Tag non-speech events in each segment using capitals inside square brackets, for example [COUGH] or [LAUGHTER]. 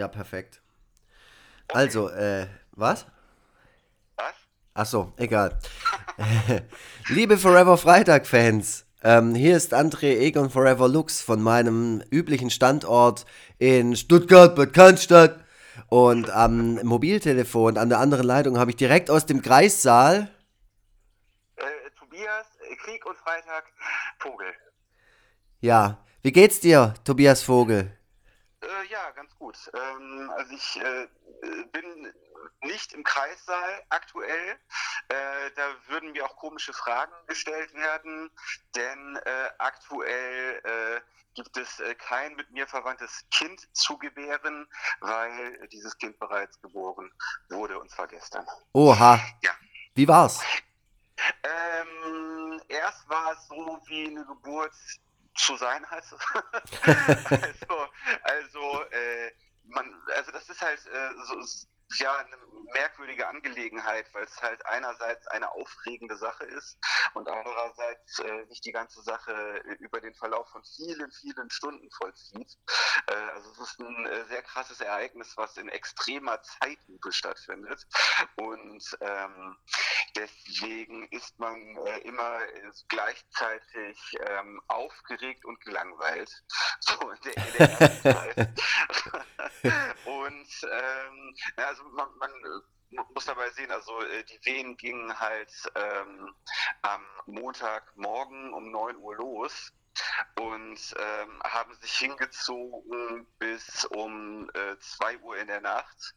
Ja, perfekt. Also, äh, was? Was? Ach so, egal. [LAUGHS] Liebe Forever Freitag-Fans, ähm, hier ist André Egon Forever Lux von meinem üblichen Standort in Stuttgart, Bad Cannstatt. Und am Mobiltelefon an der anderen Leitung habe ich direkt aus dem Kreissaal. Äh, Tobias, Krieg und Freitag, Vogel. Ja, wie geht's dir, Tobias Vogel? Äh, ja, ganz gut. Ähm, also ich äh, bin nicht im Kreissaal aktuell. Äh, da würden mir auch komische Fragen gestellt werden, denn äh, aktuell äh, gibt es äh, kein mit mir verwandtes Kind zu gebären, weil dieses Kind bereits geboren wurde und zwar gestern. Oha. Ja. Wie war's? Ähm, erst war es so wie eine Geburt zu sein hat. [LAUGHS] also, also, äh, man, also das ist halt äh, so, ja eine merkwürdige Angelegenheit, weil es halt einerseits eine aufregende Sache ist und andererseits äh, nicht die ganze Sache über den Verlauf von vielen, vielen Stunden vollzieht. Äh, also es ist ein äh, sehr krasses Ereignis, was in extremer Zeitlupe stattfindet und ähm, deswegen ist man äh, immer gleichzeitig ähm, aufgeregt und gelangweilt. [LAUGHS] So in der, in der ersten Zeit. [LAUGHS] [LAUGHS] und ähm, also man, man muss dabei sehen, also äh, die Wehen gingen halt ähm, am Montagmorgen um 9 Uhr los und ähm, haben sich hingezogen bis um äh, 2 Uhr in der Nacht.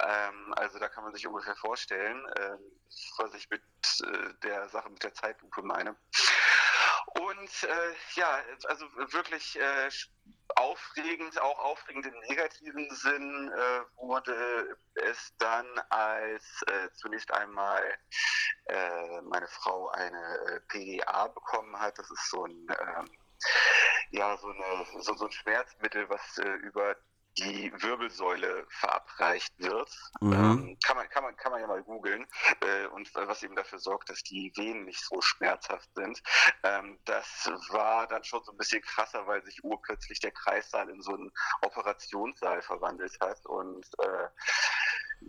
Ähm, also da kann man sich ungefähr vorstellen, äh, was ich mit äh, der Sache mit der Zeitlupe meine. Und äh, ja, also wirklich äh, aufregend, auch aufregend im negativen Sinn äh, wurde es dann, als äh, zunächst einmal äh, meine Frau eine äh, PDA bekommen hat. Das ist so ein, ähm, ja, so, eine, so, so ein Schmerzmittel, was äh, über die Wirbelsäule verabreicht wird. Mhm. Ähm, kann, man, kann, man, kann man ja mal googeln. Äh, und was eben dafür sorgt, dass die Venen nicht so schmerzhaft sind. Ähm, das war dann schon so ein bisschen krasser, weil sich urplötzlich der Kreissaal in so einen Operationssaal verwandelt hat. Und äh,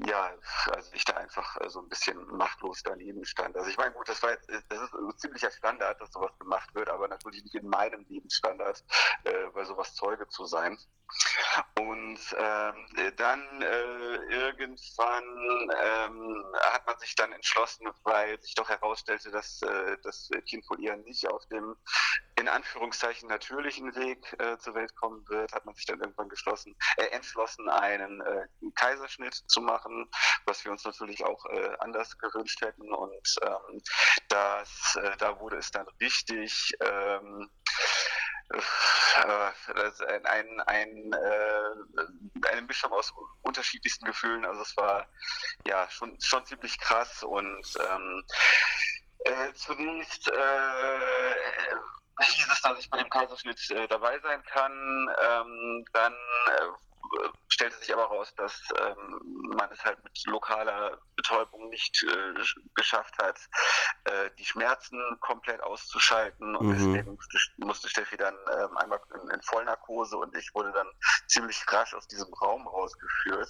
ja, also ich da einfach äh, so ein bisschen machtlos daneben stand. Also ich meine, gut, das war jetzt, äh, das ist ein ziemlicher Standard, dass sowas gemacht wird, aber natürlich nicht in meinem Lebensstandard, äh, bei sowas Zeuge zu sein. Und ähm, dann äh, irgendwann ähm, hat man sich dann entschlossen, weil sich doch herausstellte, dass äh, das Kind wohl eher nicht auf dem in Anführungszeichen natürlichen Weg äh, zur Welt kommen wird, hat man sich dann irgendwann geschlossen, äh, entschlossen, einen äh, Kaiserschnitt zu machen, was wir uns natürlich auch äh, anders gewünscht hätten. Und ähm, das, äh, da wurde es dann richtig ähm, äh, ein, ein, äh, eine Mischung aus unterschiedlichsten Gefühlen. Also es war ja schon, schon ziemlich krass und ähm, äh, zunächst äh, hieß es, dass ich bei dem Kaiserschnitt äh, dabei sein kann. Ähm, dann äh, stellte sich aber raus, dass ähm, man es halt mit lokaler Betäubung nicht äh, geschafft hat, äh, die Schmerzen komplett auszuschalten. Und mhm. deswegen musste, musste, Steffi dann ähm, einmal in, in Vollnarkose und ich wurde dann ziemlich rasch aus diesem Raum rausgeführt.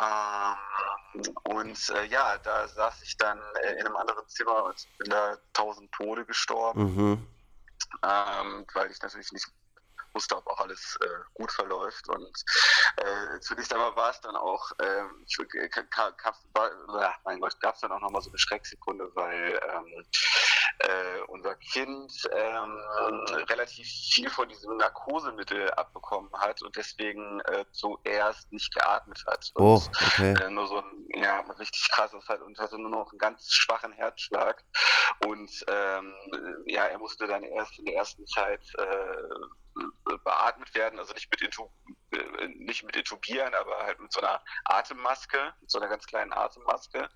Ähm, und äh, ja, da saß ich dann äh, in einem anderen Zimmer und bin da tausend Tode gestorben. Mhm ähm, weil ich natürlich nicht wusste, ob auch alles äh, gut verläuft. Und äh, zunächst einmal war es dann auch, äh, ich, gab, war, mein Gott, gab es dann auch nochmal so eine Schrecksekunde, weil ähm, äh, unser Kind ähm, relativ viel von diesem Narkosemittel abbekommen hat und deswegen äh, zuerst nicht geatmet hat. Und, oh, okay. Äh, nur so ein ja, richtig krasses halt und hatte nur noch einen ganz schwachen Herzschlag. Und ähm, ja, er musste dann erst in der ersten Zeit äh, beatmet werden, also nicht mit, Intu äh, nicht mit intubieren, aber halt mit so einer Atemmaske, mit so einer ganz kleinen Atemmaske.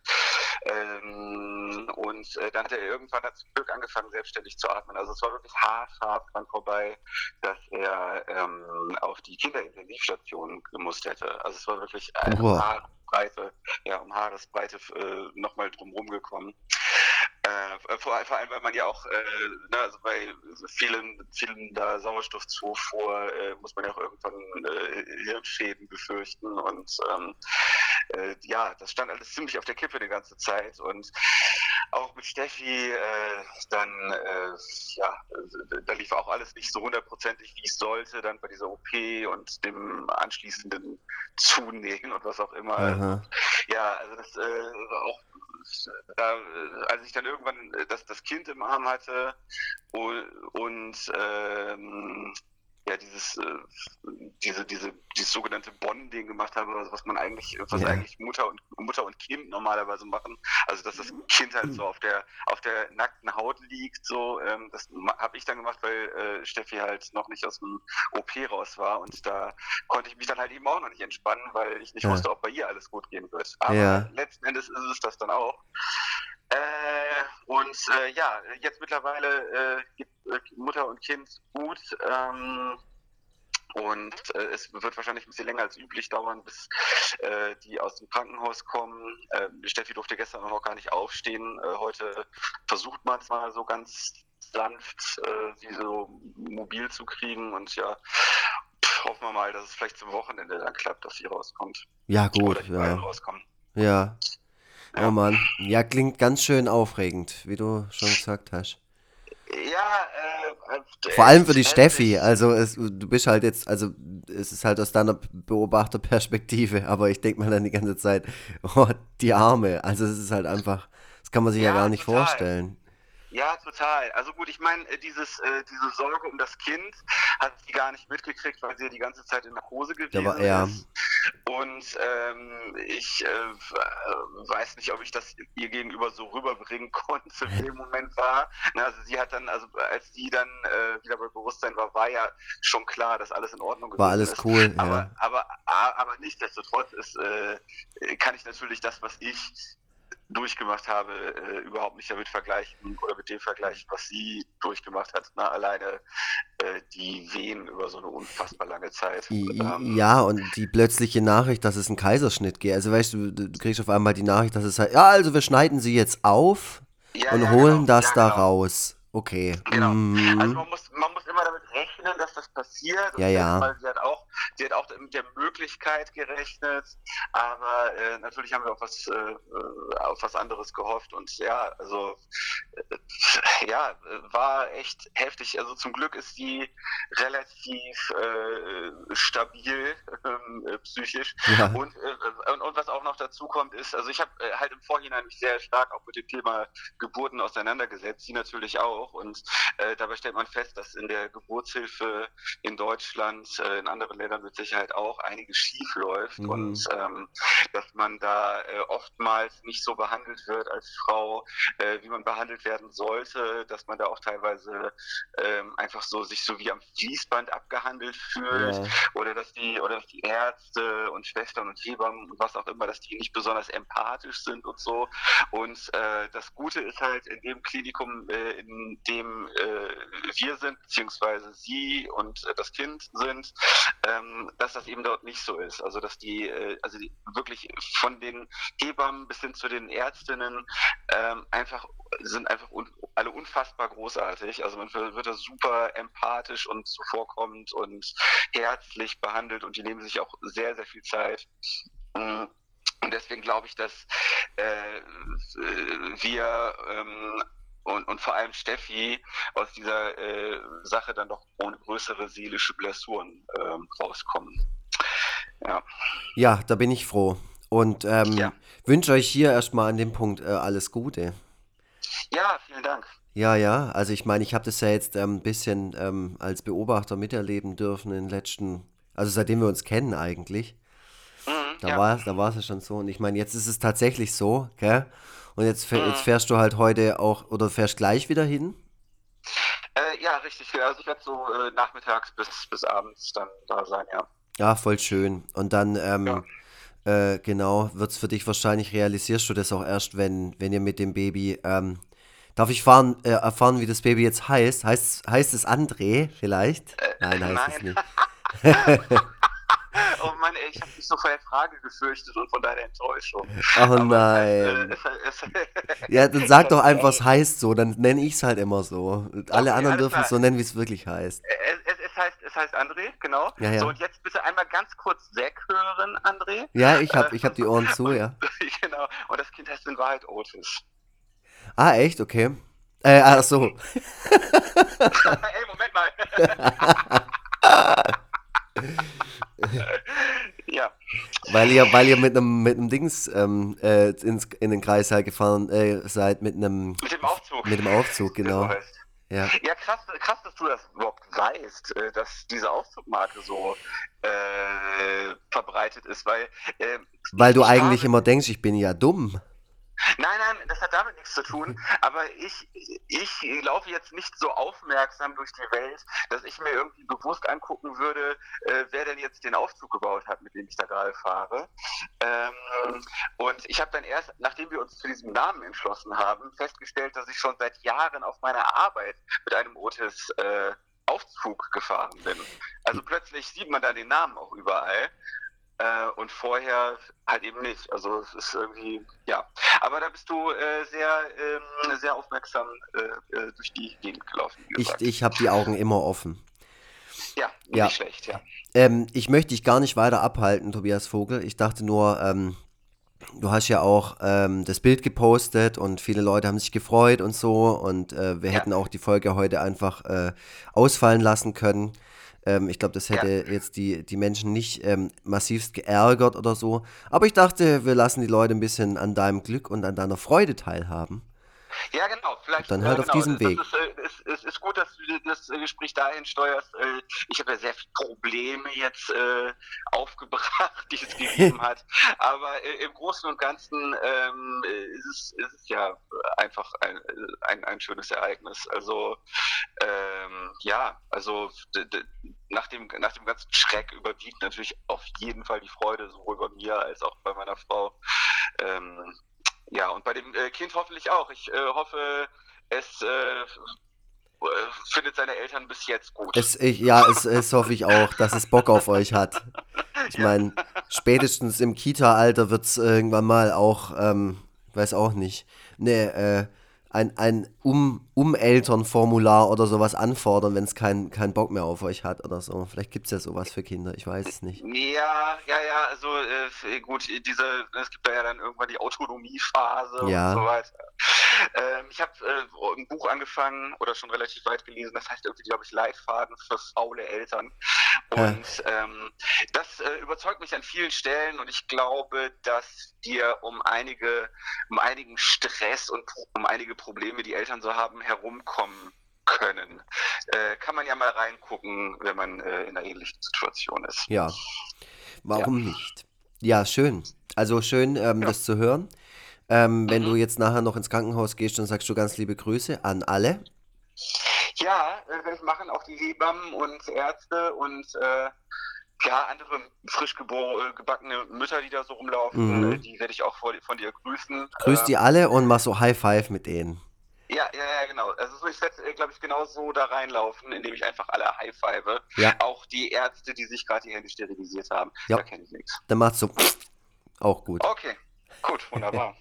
Ähm, und äh, dann hat er irgendwann hat zum Glück angefangen, selbstständig zu atmen. Also es war wirklich hart dran vorbei, dass er ähm, auf die Kinderintensivstation gemusst hätte. Also es war wirklich eine Haaresbreite, ja, um Haaresbreite äh, nochmal drumherum gekommen. Äh, vor, vor, allem, weil man ja auch, äh, ne, also bei vielen, vielen da Sauerstoffzufuhr äh, muss man ja auch irgendwann äh, Hirnschäden befürchten und ähm, äh, ja, das stand alles ziemlich auf der Kippe die ganze Zeit und auch mit Steffi, äh, dann, ja, da lief auch alles nicht so hundertprozentig, wie es sollte, dann bei dieser OP und dem anschließenden Zunähen und was auch immer. Aha. Ja, also das war auch da, als ich dann irgendwann das, das Kind im Arm hatte und, und ähm, ja dieses äh, diese diese dieses sogenannte Bonding gemacht habe, also was man eigentlich was ja. eigentlich Mutter und Mutter und Kind normalerweise machen, also dass das Kind halt so auf der auf der nackten Haut liegt, so ähm, das habe ich dann gemacht, weil äh, Steffi halt noch nicht aus dem OP raus war und da konnte ich mich dann halt eben auch noch nicht entspannen, weil ich nicht ja. wusste, ob bei ihr alles gut gehen wird. Aber ja. letzten Endes ist es das dann auch. Äh, und äh, ja, jetzt mittlerweile äh, gibt äh, Mutter und Kind gut. Ähm, und äh, es wird wahrscheinlich ein bisschen länger als üblich dauern, bis äh, die aus dem Krankenhaus kommen. Äh, Steffi durfte gestern noch gar nicht aufstehen. Heute versucht man es mal so ganz sanft, sie so mobil zu kriegen. Und ja, hoffen wir mal, dass es vielleicht zum Wochenende dann klappt, dass sie rauskommt. Ja, gut. Oder die ja. rauskommen. Ja. Oh Mann. Ja, klingt ganz schön aufregend, wie du schon gesagt hast. Ja, äh, äh vor allem für die Steffi. Also es, du bist halt jetzt, also es ist halt aus deiner Beobachterperspektive, [LAUGHS] aber ich denke mal dann die ganze Zeit, oh, die Arme. Also es ist halt einfach, das kann man sich ja, ja gar nicht total. vorstellen. Ja, total. Also gut, ich meine, äh, dieses, äh, diese Sorge um das Kind hat sie gar nicht mitgekriegt, weil sie ja die ganze Zeit in Narkose gewesen war, ja. ist. Und ähm, ich äh, weiß nicht, ob ich das ihr gegenüber so rüberbringen [LAUGHS] konnte, in dem Moment war. Na, also sie hat dann, also als sie dann äh, wieder bei Bewusstsein war, war ja schon klar, dass alles in Ordnung war. War alles ist. cool, aber, ja. Aber, aber, aber nichtsdestotrotz ist, äh, kann ich natürlich das, was ich durchgemacht habe, äh, überhaupt nicht damit vergleichen oder mit dem vergleichen, was sie durchgemacht hat. Na, alleine äh, die Wehen über so eine unfassbar lange Zeit. Ähm, ja, und die plötzliche Nachricht, dass es einen Kaiserschnitt geht. Also weißt du, du kriegst auf einmal die Nachricht, dass es halt, ja, also wir schneiden sie jetzt auf ja, und ja, holen genau. das ja, da genau. raus. Okay. Genau. Mhm. Also man muss, man muss immer damit rechnen, dass das passiert. Ja, ja. Weil sie hat auch, sie hat auch mit der Möglichkeit gerechnet, aber äh, natürlich haben wir auf was, äh, auf was anderes gehofft und ja, also äh, ja, war echt heftig. Also zum Glück ist sie relativ äh, stabil ähm, äh, psychisch ja. und, äh, und, und was auch noch dazu kommt ist, also ich habe halt im Vorhinein mich sehr stark auch mit dem Thema Geburten auseinandergesetzt, sie natürlich auch. Und dabei stellt man fest, dass in der Geburtshilfe in Deutschland, in anderen Ländern mit Sicherheit auch einiges schief läuft mhm. und ähm, dass man da äh, oftmals nicht so behandelt wird als Frau, äh, wie man behandelt werden sollte, dass man da auch teilweise ähm, einfach so sich so wie am Fließband abgehandelt fühlt ja. oder dass die oder dass die Ärzte und Schwestern und Hebammen und was auch immer, dass die nicht besonders empathisch sind und so. Und äh, das Gute ist halt in dem Klinikum, äh, in dem äh, wir sind, beziehungsweise Sie und äh, das Kind sind, ähm, dass das eben dort nicht so ist. Also dass die, äh, also die wirklich von den Hebammen bis hin zu den Ärztinnen ähm, einfach sind einfach un alle unfassbar großartig. Also man wird da super empathisch und zuvorkommend und herzlich behandelt und die nehmen sich auch sehr, sehr viel Zeit. Und deswegen glaube ich, dass äh, wir ähm, und, und vor allem Steffi aus dieser äh, Sache dann doch ohne größere seelische Blessuren ähm, rauskommen. Ja. ja, da bin ich froh. Und ähm, ja. wünsche euch hier erstmal an dem Punkt äh, alles Gute. Ja, vielen Dank. Ja, ja, also ich meine, ich habe das ja jetzt ein ähm, bisschen ähm, als Beobachter miterleben dürfen in den letzten, also seitdem wir uns kennen eigentlich. Mhm, da ja. war es da ja schon so. Und ich meine, jetzt ist es tatsächlich so, gell? Und jetzt, mhm. jetzt fährst du halt heute auch, oder fährst gleich wieder hin? Äh, ja, richtig. Also ich werde so äh, nachmittags bis, bis abends dann da sein, ja. Ja, voll schön. Und dann, ähm, ja. äh, genau, wird es für dich wahrscheinlich, realisierst du das auch erst, wenn, wenn ihr mit dem Baby, ähm, darf ich fahren, äh, erfahren, wie das Baby jetzt heißt? Heißt, heißt es André vielleicht? Äh, nein, heißt nein. es nicht. [LAUGHS] [LAUGHS] oh Mann, ey, ich habe mich so vor der Frage gefürchtet und von deiner Enttäuschung. Oh Aber nein. Es, heißt, äh, es, es, Ja, dann sag doch einfach, es [LAUGHS] heißt so, dann nenne ich es halt immer so. Alle Okay, anderen alles dürfen es so nennen, wie es wirklich heißt. es, es, heißt, es heißt André, genau. Ja, ja. So, und jetzt bitte einmal ganz kurz weghören, André. Ja, ich hab, ich hab die Ohren zu, [LAUGHS] ja. [LAUGHS] genau. Und das Kind heißt in Wahrheit Otis. Ah, echt? Okay. Äh, ach so. Ey, Moment mal. [LAUGHS] ja. Weil ihr, weil ihr mit einem mit einem Dings ähm, äh, ins, in den Kreissaal gefahren äh, seid, mit einem Mit dem Aufzug. mit dem Aufzug, genau. Heißt. Ja. Ja, krass, krass, dass du das überhaupt weißt, äh, dass diese Aufzugmarke so äh, verbreitet ist, weil äh, Weil du ich eigentlich immer denkst, ich bin ja dumm. Nein, nein, das hat damit nichts zu tun. [LAUGHS] Aber ich, ich laufe jetzt nicht so aufmerksam durch die Welt, dass ich mir irgendwie bewusst angucken würde, äh, wer denn jetzt den Aufzug gebaut hat, mit dem ich da gerade fahre. Ähm, und ich habe dann erst, nachdem wir uns zu diesem Namen entschlossen haben, festgestellt, dass ich schon seit Jahren auf meiner Arbeit mit einem Otis äh, Aufzug gefahren bin. Also plötzlich sieht man da den Namen auch überall. Äh, und vorher halt eben nicht. Also es ist irgendwie, ja. Aber da bist du äh, sehr, ähm, sehr aufmerksam äh, äh, durch die Gegend gelaufen, Ich, ich habe die Augen immer offen. ja, Ja. nicht schlecht, ja. Ähm, ich möchte dich gar nicht weiter abhalten, Tobias Vogel. Ich dachte nur, ähm, du hast ja auch ähm, das Bild gepostet und viele Leute haben sich gefreut und so. Und äh, wir Ja. hätten auch die Folge heute einfach äh, ausfallen lassen können. Ähm, ich glaube, das hätte jetzt die, die Menschen nicht ähm, massivst geärgert oder so. Aber ich dachte, wir lassen die Leute ein bisschen an deinem Glück und an deiner Freude teilhaben. Ja, genau. Vielleicht Dann äh, halt auf genau, diesem das, Weg. Ist, äh, ist, ist, ist gut, dass du das äh, Gespräch dahin steuerst. Ich habe ja sehr viele Probleme jetzt äh, aufgebracht, [LAUGHS] die es gegeben hat. Aber äh, im Großen und Ganzen ähm, äh, ist, es, ist es ja einfach ein, ein, ein schönes Ereignis. Also ähm, ja, also nach dem, nach dem ganzen Schreck überwiegt natürlich auf jeden Fall die Freude, sowohl bei mir als auch bei meiner Frau. Ähm, ja, und bei dem äh, Kind hoffentlich auch. Ich äh, hoffe, es äh, findet seine Eltern bis jetzt gut. Es, ich, ja, es, es hoffe ich auch, dass es Bock auf euch hat. [LAUGHS] Ich meine, spätestens im Kita-Alter wird es irgendwann mal auch, ähm, weiß auch nicht, ne, äh, ein, ein um, Um-Eltern-Formular oder sowas anfordern, wenn es keinen kein Bock mehr auf euch hat oder so. Vielleicht gibt es ja sowas für Kinder, ich weiß es nicht. Ja, ja, ja, also äh, gut, diese, es gibt da ja dann irgendwann die Autonomiephase Ja. und so weiter. Ähm, ich habe äh, ein Buch angefangen oder schon relativ weit gelesen, das heißt irgendwie, glaube ich, Leitfaden für faule Eltern. Und ähm, das äh, überzeugt mich an vielen Stellen und ich glaube, dass dir um einige, um einigen Stress und um einige Probleme, die Eltern so haben, herumkommen können. Äh, kann man ja mal reingucken, wenn man äh, in einer ähnlichen Situation ist. Ja, warum nicht? Ja, schön. Also schön, ähm, Ja. das zu hören. Ähm, wenn Mhm. du jetzt nachher noch ins Krankenhaus gehst, dann sagst du ganz liebe Grüße an alle. Ja, äh, ich machen, auch die Hebammen und Ärzte und äh, ja, andere frisch äh, gebackene Mütter, die da so rumlaufen, Mhm. äh, die werde ich auch vor, von dir grüßen. Grüß die alle und mach so High Five mit denen. Ja, ja, ja, genau. Also so, ich werde, glaube ich, genau so da reinlaufen, indem ich einfach alle high-five. Ja. Auch die Ärzte, die sich gerade die Hände sterilisiert haben. Ja. Da kenne ich nichts. Dann macht's so auch gut. Okay, gut, wunderbar.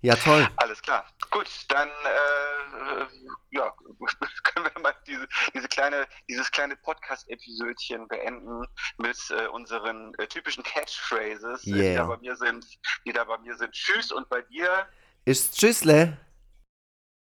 Ja, toll. Alles klar. Gut, dann äh, ja, [LAUGHS] können wir mal diese, diese kleine, dieses kleine Podcast-Episodchen beenden mit äh, unseren äh, typischen Catchphrases, äh, die Yeah. da bei mir sind, die da bei mir sind. Tschüss und bei dir. Ist Tschüssle.